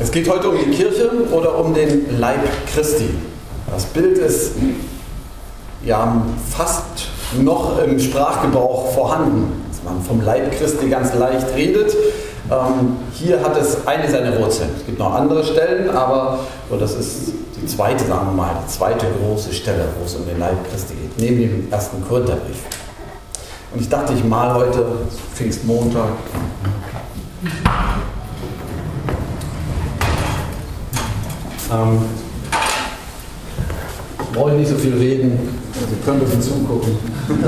Es geht heute um die Kirche oder um den Leib Christi. Das Bild ist ja fast noch im Sprachgebrauch vorhanden, dass man vom Leib Christi ganz leicht redet. Ähm, hier hat es eine seiner Wurzeln. Es gibt noch andere Stellen, aber so, das ist die zweite, sagen wir mal, die zweite große Stelle, wo es um den Leib Christi geht, neben dem ersten Korintherbrief. Und ich dachte, ich mal heute Pfingstmontag. Ähm, brauche ich nicht so viel reden, Sie können bisschen zugucken.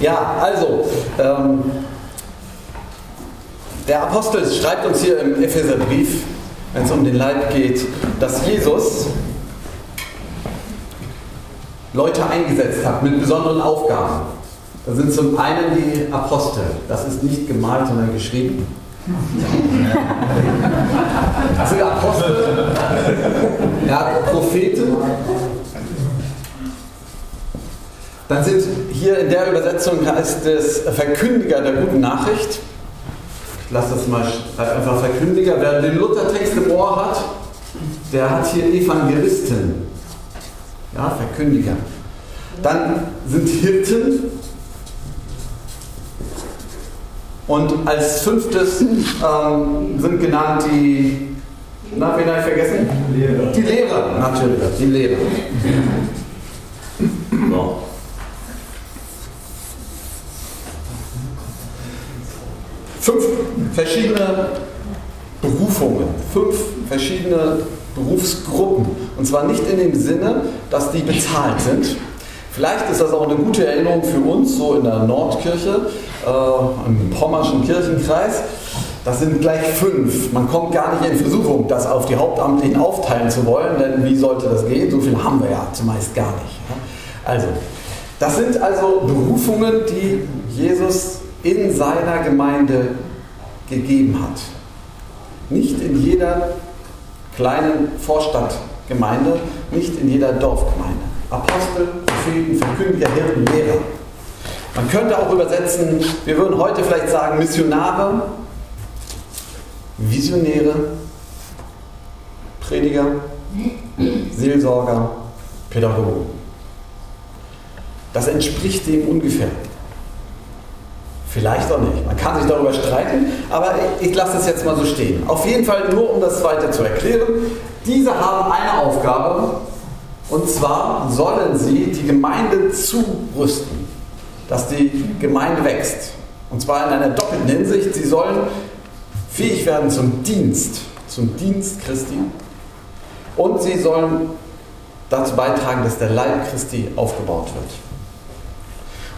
ja, also, ähm, der Apostel schreibt uns hier im Epheserbrief, wenn es um den Leib geht, dass Jesus Leute eingesetzt hat mit besonderen Aufgaben. Da sind zum einen die Apostel. Das ist nicht gemalt, sondern geschrieben. Dann sind hier in der Übersetzung heißt es Verkündiger der guten Nachricht. Ich lasse das mal einfach Verkündiger. Wer den Luthertext im Ohr hat, der hat hier Evangelisten. Ja, Verkündiger. Dann sind Hirten, Und als fünftes ähm, sind genannt die, na, wen habe ich vergessen? Die Lehrer. Die Lehrer, natürlich, die Lehrer. So. Fünf verschiedene Berufungen, fünf verschiedene Berufsgruppen. Und zwar nicht in dem Sinne, dass die bezahlt sind. Vielleicht ist das auch eine gute Erinnerung für uns, so in der Nordkirche, äh, im Pommerschen Kirchenkreis. Das sind gleich fünf. Man kommt gar nicht in Versuchung, das auf die Hauptamtlichen aufteilen zu wollen, denn wie sollte das gehen? So viel haben wir ja zumeist gar nicht. Also, das sind also Berufungen, die Jesus in seiner Gemeinde gegeben hat. Nicht in jeder kleinen Vorstadtgemeinde, nicht in jeder Dorfgemeinde. Apostel, Propheten, Verkündiger, Hirten, Lehrer. Man könnte auch übersetzen, wir würden heute vielleicht sagen Missionare, Visionäre, Prediger, Seelsorger, Pädagogen. Das entspricht dem ungefähr. Vielleicht auch nicht. Man kann sich darüber streiten, aber ich, ich lasse es jetzt mal so stehen. Auf jeden Fall nur, um das zweite zu erklären. Diese haben eine Aufgabe, und zwar sollen sie die Gemeinde zurüsten dass die Gemeinde wächst. Und zwar in einer doppelten Hinsicht. Sie sollen fähig werden zum Dienst, zum Dienst Christi. Und sie sollen dazu beitragen, dass der Leib Christi aufgebaut wird.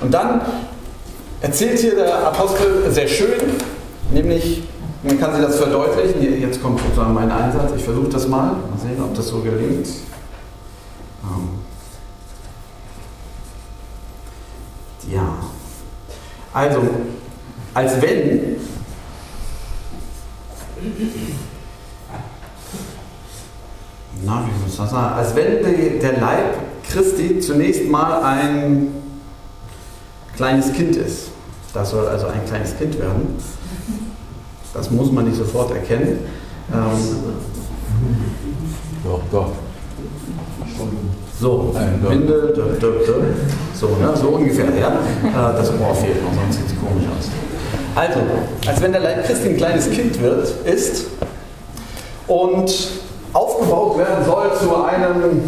Und dann erzählt hier der Apostel sehr schön, nämlich, man kann sich das verdeutlichen, jetzt kommt sozusagen mein Einsatz, ich versuche das mal, mal sehen, ob das so gelingt. Ähm, Ja. Also, als wenn na, wie muss das sagen? Als wenn der Leib Christi zunächst mal ein kleines Kind ist. Das soll also ein kleines Kind werden. Das muss man nicht sofort erkennen. Ähm, doch, doch. So, Windel, dö, dö, dö. So, ne? so ungefähr, ja. Äh, das Ohr fehlt noch, sonst sieht es komisch aus. Also, als wenn der Leib Christi ein kleines Kind wird, ist und aufgebaut werden soll zu einem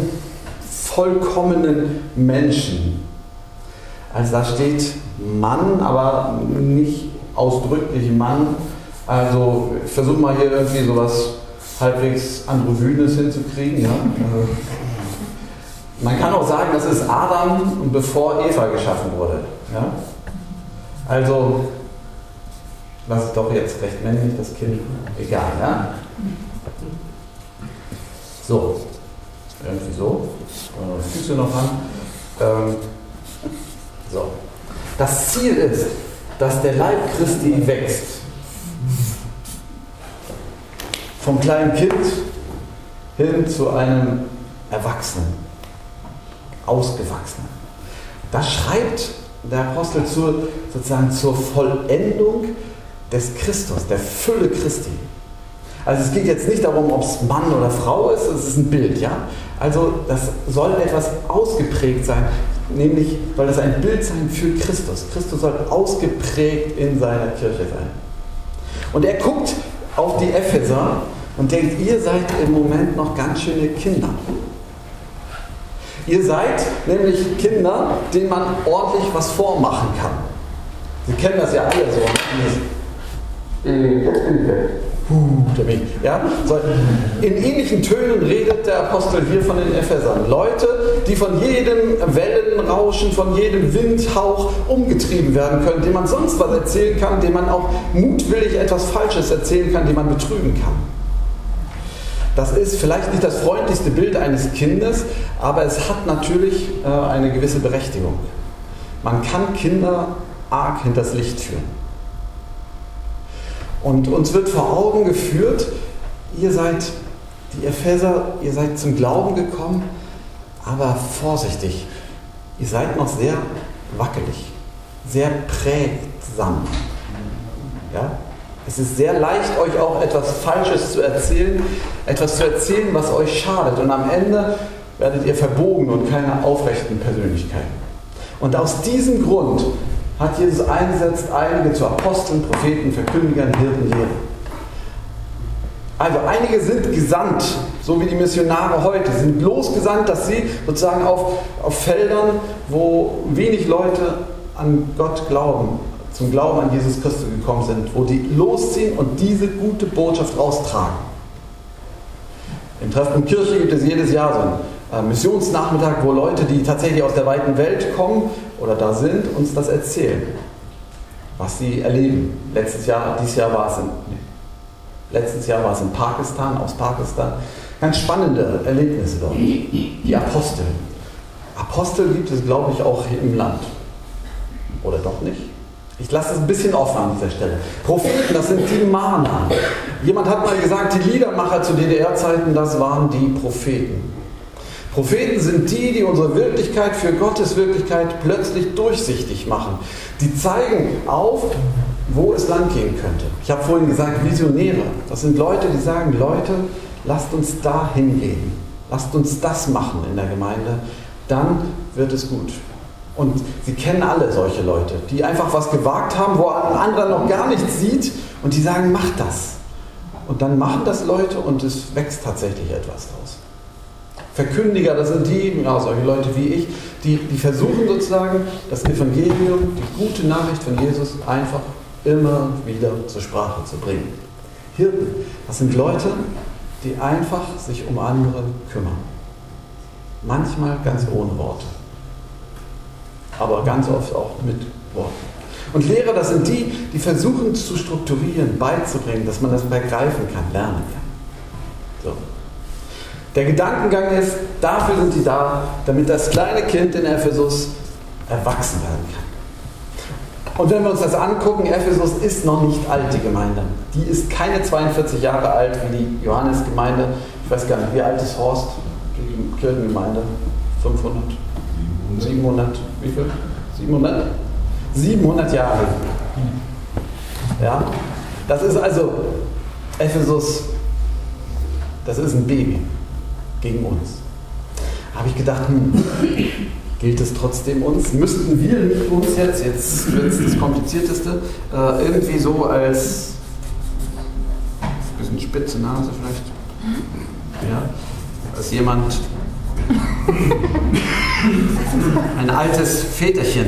vollkommenen Menschen. Also da steht Mann, aber nicht ausdrücklich Mann. Also ich versuche mal hier irgendwie sowas halbwegs Androgynes hinzukriegen. Ja? Äh, man kann auch sagen, das ist Adam, bevor Eva geschaffen wurde. Ja? Also, das ist doch jetzt recht männlich, das Kind, egal. Ja? So, irgendwie so. Füße noch an. Ähm, so. Das Ziel ist, dass der Leib Christi wächst. Vom kleinen Kind hin zu einem Erwachsenen ausgewachsen. Das schreibt der Apostel zur, sozusagen zur Vollendung des Christus, der Fülle Christi. Also es geht jetzt nicht darum, ob es Mann oder Frau ist, es ist ein Bild, ja. Also das soll etwas ausgeprägt sein, nämlich weil das ein Bild sein für Christus. Christus soll ausgeprägt in seiner Kirche sein. Und er guckt auf die Epheser und denkt, ihr seid im Moment noch ganz schöne Kinder. Ihr seid nämlich Kinder, denen man ordentlich was vormachen kann. Sie kennen das ja alle so. Ich weg. Ja? So, in ähnlichen Tönen redet der Apostel hier von den Ephesern. Leute, die von jedem Wellenrauschen, von jedem Windhauch umgetrieben werden können, dem man sonst was erzählen kann, dem man auch mutwillig etwas Falsches erzählen kann, dem man betrügen kann. Das ist vielleicht nicht das freundlichste Bild eines Kindes, aber es hat natürlich äh, eine gewisse Berechtigung. Man kann Kinder arg hinters Licht führen. Und uns wird vor Augen geführt, ihr seid, die Epheser, ihr seid zum Glauben gekommen, aber vorsichtig, ihr seid noch sehr wackelig, sehr prägsam. Ja? Es ist sehr leicht, euch auch etwas Falsches zu erzählen, etwas zu erzählen, was euch schadet. Und am Ende werdet ihr verbogen und keine aufrechten Persönlichkeiten. Und aus diesem Grund hat Jesus eingesetzt einige zu Aposteln, Propheten, Verkündigern, Hirten, Lehrern. Also einige sind gesandt, so wie die Missionare heute, sind losgesandt, dass sie sozusagen auf, auf Feldern, wo wenig Leute an Gott glauben, zum Glauben an Jesus Christus gekommen sind, wo die losziehen und diese gute Botschaft raustragen. Im Treffpunkt Kirche gibt es jedes Jahr so äh, Missionsnachmittag, wo Leute, die tatsächlich aus der weiten Welt kommen oder da sind, uns das erzählen, was sie erleben. Letztes Jahr, dieses Jahr war es in, letztes Jahr war es in Pakistan, aus Pakistan. Ganz spannende Erlebnisse dort. Die Apostel. Apostel gibt es, glaube ich, auch im Land. Oder doch nicht? Ich lasse es ein bisschen offen an dieser Stelle. Propheten, das sind die Mahner. Jemand hat mal gesagt, die Liedermacher zu DDR-Zeiten, das waren die Propheten. Propheten sind die, die unsere Wirklichkeit für Gottes Wirklichkeit plötzlich durchsichtig machen. Die zeigen auf, wo es lang gehen könnte. Ich habe vorhin gesagt, Visionäre. Das sind Leute, die sagen, Leute, lasst uns da hingehen. Lasst uns das machen in der Gemeinde. Dann wird es gut. Und Sie kennen alle solche Leute, die einfach was gewagt haben, wo ein anderer noch gar nichts sieht und die sagen, mach das. Und dann machen das Leute und es wächst tatsächlich etwas draus. Verkündiger, das sind die, ja, solche Leute wie ich, die, die versuchen sozusagen das Evangelium, die gute Nachricht von Jesus einfach immer wieder zur Sprache zu bringen. Hirten, das sind Leute, die einfach sich um andere kümmern. Manchmal ganz ohne Worte, aber ganz oft auch mit Worten. Und Lehrer, das sind die, die versuchen zu strukturieren, beizubringen, dass man das begreifen kann, lernen kann. So. Der Gedankengang ist, dafür sind die da, damit das kleine Kind in Ephesus erwachsen werden kann. Und wenn wir uns das angucken, Ephesus ist noch nicht alt, die Gemeinde. Die ist keine 42 Jahre alt wie die Johannesgemeinde. Ich weiß gar nicht, wie alt ist Horst, die Kirchengemeinde? 500? 700? Wie viel? 700? 700 Jahre. Ja? Das ist also Ephesus, das ist ein Baby gegen uns. Habe ich gedacht, hm, gilt es trotzdem uns? Müssten wir nicht uns jetzt, jetzt wird es das Komplizierteste, äh, irgendwie so als ein bisschen spitze Nase vielleicht, ja, als jemand, ein altes Väterchen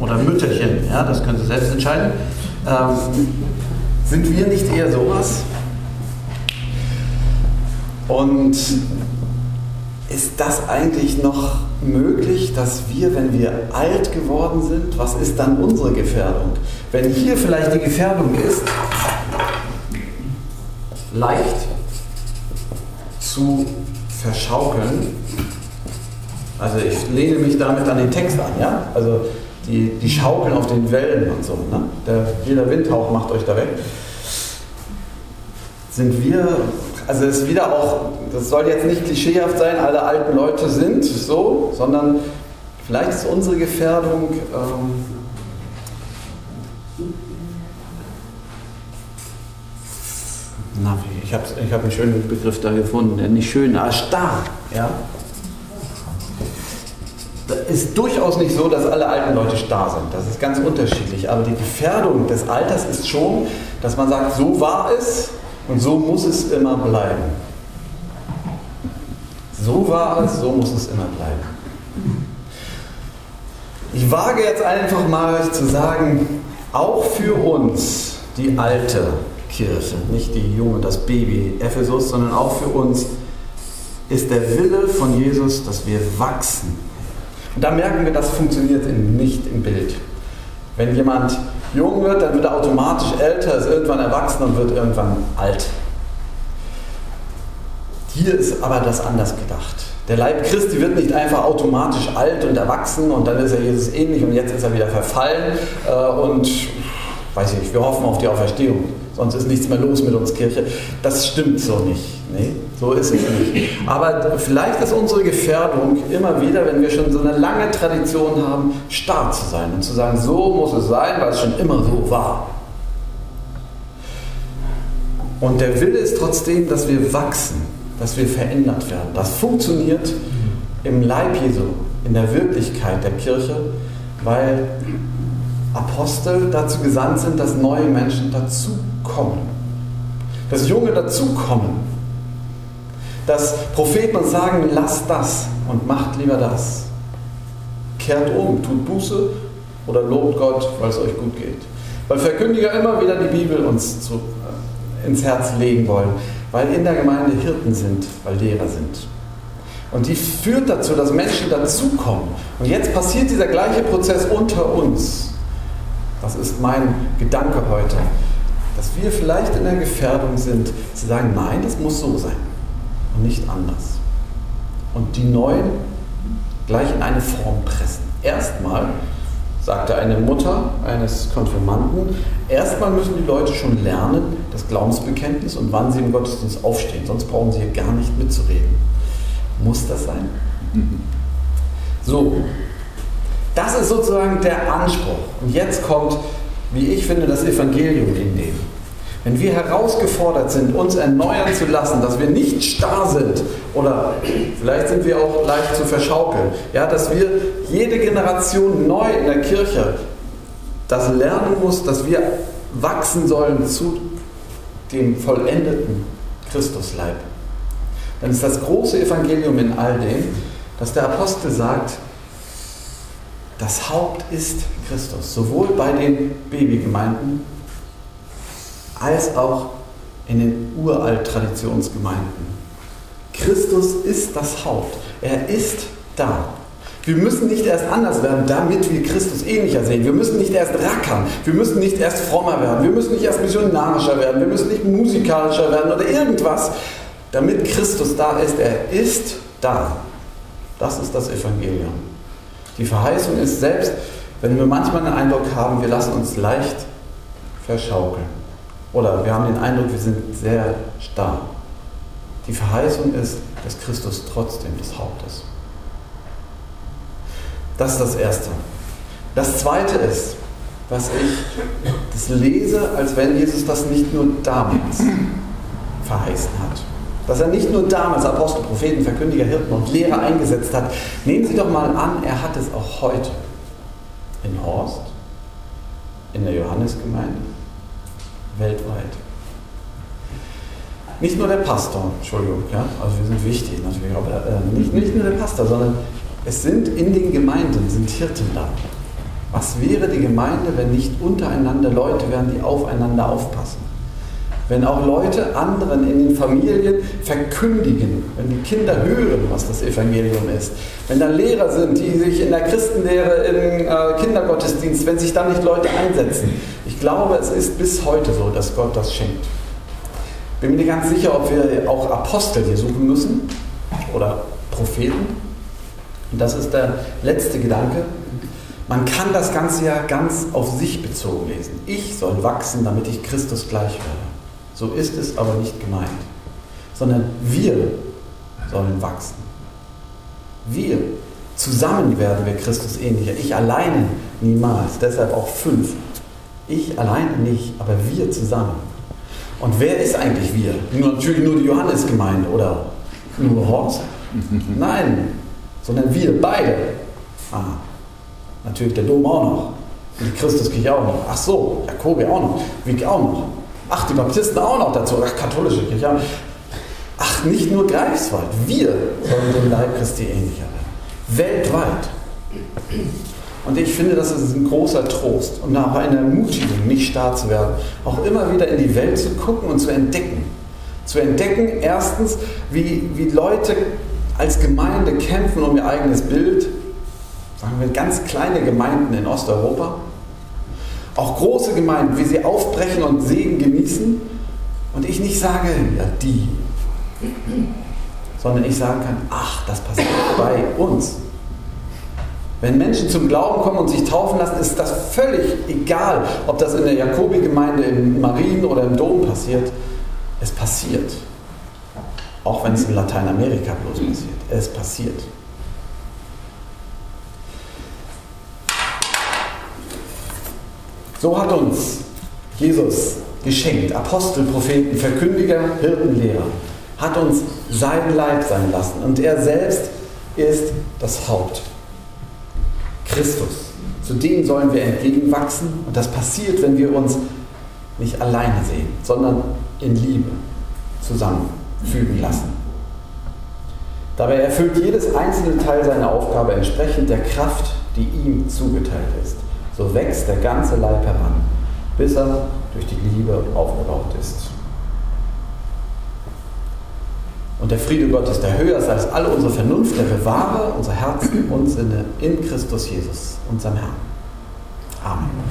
oder Mütterchen, ja, das können Sie selbst entscheiden, ähm, sind wir nicht eher sowas? Und ist das eigentlich noch möglich, dass wir, wenn wir alt geworden sind, was ist dann unsere Gefährdung? Wenn hier vielleicht die Gefährdung ist, leicht zu verschaukeln, also ich lehne mich damit an den Text an, ja? Also die, die schaukeln auf den Wellen und so, ne? Der, jeder Windhauch macht euch da weg. Sind wir also es ist wieder auch, das soll jetzt nicht klischeehaft sein, alle alten Leute sind so, sondern vielleicht ist unsere Gefährdung ähm, na, ich habe ich hab einen schönen Begriff da gefunden, der nicht schön, aber starr. Ja? Ist durchaus nicht so, dass alle alten Leute starr sind. Das ist ganz unterschiedlich. Aber die Gefährdung des Alters ist schon, dass man sagt, so war es und so muss es immer bleiben. So war es, so muss es immer bleiben. Ich wage jetzt einfach mal zu sagen, auch für uns, die alte Kirche, nicht die junge, das Baby Ephesus, sondern auch für uns ist der Wille von Jesus, dass wir wachsen. Und da merken wir, das funktioniert nicht im Bild. Wenn jemand jung wird, dann wird er automatisch älter, ist irgendwann erwachsen und wird irgendwann alt. Hier ist aber das anders gedacht. Der Leib Christi wird nicht einfach automatisch alt und erwachsen und dann ist er Jesus ähnlich und jetzt ist er wieder verfallen äh, und weiß ich wir hoffen auf die Auferstehung sonst ist nichts mehr los mit uns Kirche. Das stimmt so nicht. Nee, so ist es nicht. Aber vielleicht ist unsere Gefährdung immer wieder, wenn wir schon so eine lange Tradition haben, stark zu sein und zu sagen, so muss es sein, weil es schon immer so war. Und der Wille ist trotzdem, dass wir wachsen, dass wir verändert werden. Das funktioniert im Leib Jesu, in der Wirklichkeit der Kirche, weil Apostel dazu gesandt sind, dass neue Menschen dazukommen. Dass Junge dazukommen. Dass Propheten uns sagen, lasst das und macht lieber das. Kehrt um, tut Buße oder lobt Gott, weil es euch gut geht. Weil Verkündiger immer wieder die Bibel uns zu, äh, ins Herz legen wollen, weil in der Gemeinde Hirten sind, weil Lehrer sind. Und die führt dazu, dass Menschen dazukommen. Und jetzt passiert dieser gleiche Prozess unter uns. Das ist mein Gedanke heute, dass wir vielleicht in der Gefährdung sind, zu sagen, nein, das muss so sein und nicht anders. Und die Neuen gleich in eine Form pressen. Erstmal, sagte eine Mutter eines Konfirmanden, erstmal müssen die Leute schon lernen, das Glaubensbekenntnis und wann sie im Gottesdienst aufstehen, sonst brauchen sie hier gar nicht mitzureden. Muss das sein? So, das ist sozusagen der Anspruch. Und jetzt kommt, wie ich finde, das Evangelium in dem. Wenn wir herausgefordert sind, uns erneuern zu lassen, dass wir nicht starr sind oder vielleicht sind wir auch leicht zu verschaukeln, ja, dass wir jede Generation neu in der Kirche das lernen muss, dass wir wachsen sollen zu dem vollendeten Christusleib. Dann ist das große Evangelium in all dem, dass der Apostel sagt, das Haupt ist Christus, sowohl bei den Babygemeinden als auch in den uralt Traditionsgemeinden. Christus ist das Haupt. Er ist da. Wir müssen nicht erst anders werden, damit wir Christus ähnlicher sehen. Wir müssen nicht erst rackern. Wir müssen nicht erst frommer werden. Wir müssen nicht erst missionarischer werden. Wir müssen nicht musikalischer werden oder irgendwas, damit Christus da ist. Er ist da. Das ist das Evangelium. Die Verheißung ist selbst, wenn wir manchmal den Eindruck haben, wir lassen uns leicht verschaukeln. Oder wir haben den Eindruck, wir sind sehr starr. Die Verheißung ist, dass Christus trotzdem das Haupt ist. Das ist das Erste. Das Zweite ist, dass ich das lese, als wenn Jesus das nicht nur damals verheißen hat dass er nicht nur damals Apostel, Propheten, Verkündiger, Hirten und Lehrer eingesetzt hat. Nehmen Sie doch mal an, er hat es auch heute in Horst, in der Johannesgemeinde, weltweit. Nicht nur der Pastor, Entschuldigung, ja, also wir sind wichtig natürlich, aber äh, nicht, nicht nur der Pastor, sondern es sind in den Gemeinden sind Hirten da. Was wäre die Gemeinde, wenn nicht untereinander Leute wären, die aufeinander aufpassen? Wenn auch Leute anderen in den Familien verkündigen, wenn die Kinder hören, was das Evangelium ist, wenn da Lehrer sind, die sich in der Christenlehre im äh, Kindergottesdienst, wenn sich da nicht Leute einsetzen. Ich glaube, es ist bis heute so, dass Gott das schenkt. Bin mir nicht ganz sicher, ob wir auch Apostel hier suchen müssen oder Propheten. Und das ist der letzte Gedanke. Man kann das Ganze ja ganz auf sich bezogen lesen. Ich soll wachsen, damit ich Christus gleich werde. So ist es aber nicht gemeint, sondern wir sollen wachsen. Wir. Zusammen werden wir Christus ähnlicher. Ich alleine niemals. Deshalb auch fünf. Ich alleine nicht, aber wir zusammen. Und wer ist eigentlich wir? Natürlich nur die Johannesgemeinde oder nur Horst? Nein, sondern wir beide. Ah, natürlich der Dom auch noch. Und die Christuskirche auch noch. Ach so, Jakobi auch noch. Wieg auch noch. Ach, die Baptisten auch noch dazu. Ach, katholische Kirche. Ach, nicht nur Greifswald. Wir sollen dem Leib Christi ähnlicher werden. Weltweit. Und ich finde, das ist ein großer Trost und auch eine Ermutigung, nicht starr zu werden, auch immer wieder in die Welt zu gucken und zu entdecken. Zu entdecken, erstens, wie, wie Leute als Gemeinde kämpfen um ihr eigenes Bild, sagen wir ganz kleine Gemeinden in Osteuropa, auch große Gemeinden, wie sie aufbrechen und Segen genießen und ich nicht sage, ja die, sondern ich sagen kann, ach, das passiert bei uns. Wenn Menschen zum Glauben kommen und sich taufen lassen, ist das völlig egal, ob das in der Jakobi-Gemeinde in Marien oder im Dom passiert. Es passiert. Auch wenn es in Lateinamerika bloß passiert. Es passiert. So hat uns Jesus geschenkt, Apostel, Propheten, Verkündiger, Hirtenlehrer, hat uns sein Leib sein lassen und er selbst ist das Haupt. Christus. Zu dem sollen wir entgegenwachsen und das passiert, wenn wir uns nicht alleine sehen, sondern in Liebe zusammenfügen lassen. Dabei erfüllt jedes einzelne Teil seine Aufgabe entsprechend der Kraft, die ihm zugeteilt ist. So wächst der ganze Leib heran, bis er durch die Liebe aufgebaut ist. Und der Friede Gottes, der höher ist als alle unsere Vernunft, der bewahre unser Herzen und Sinne in Christus Jesus, unserem Herrn. Amen.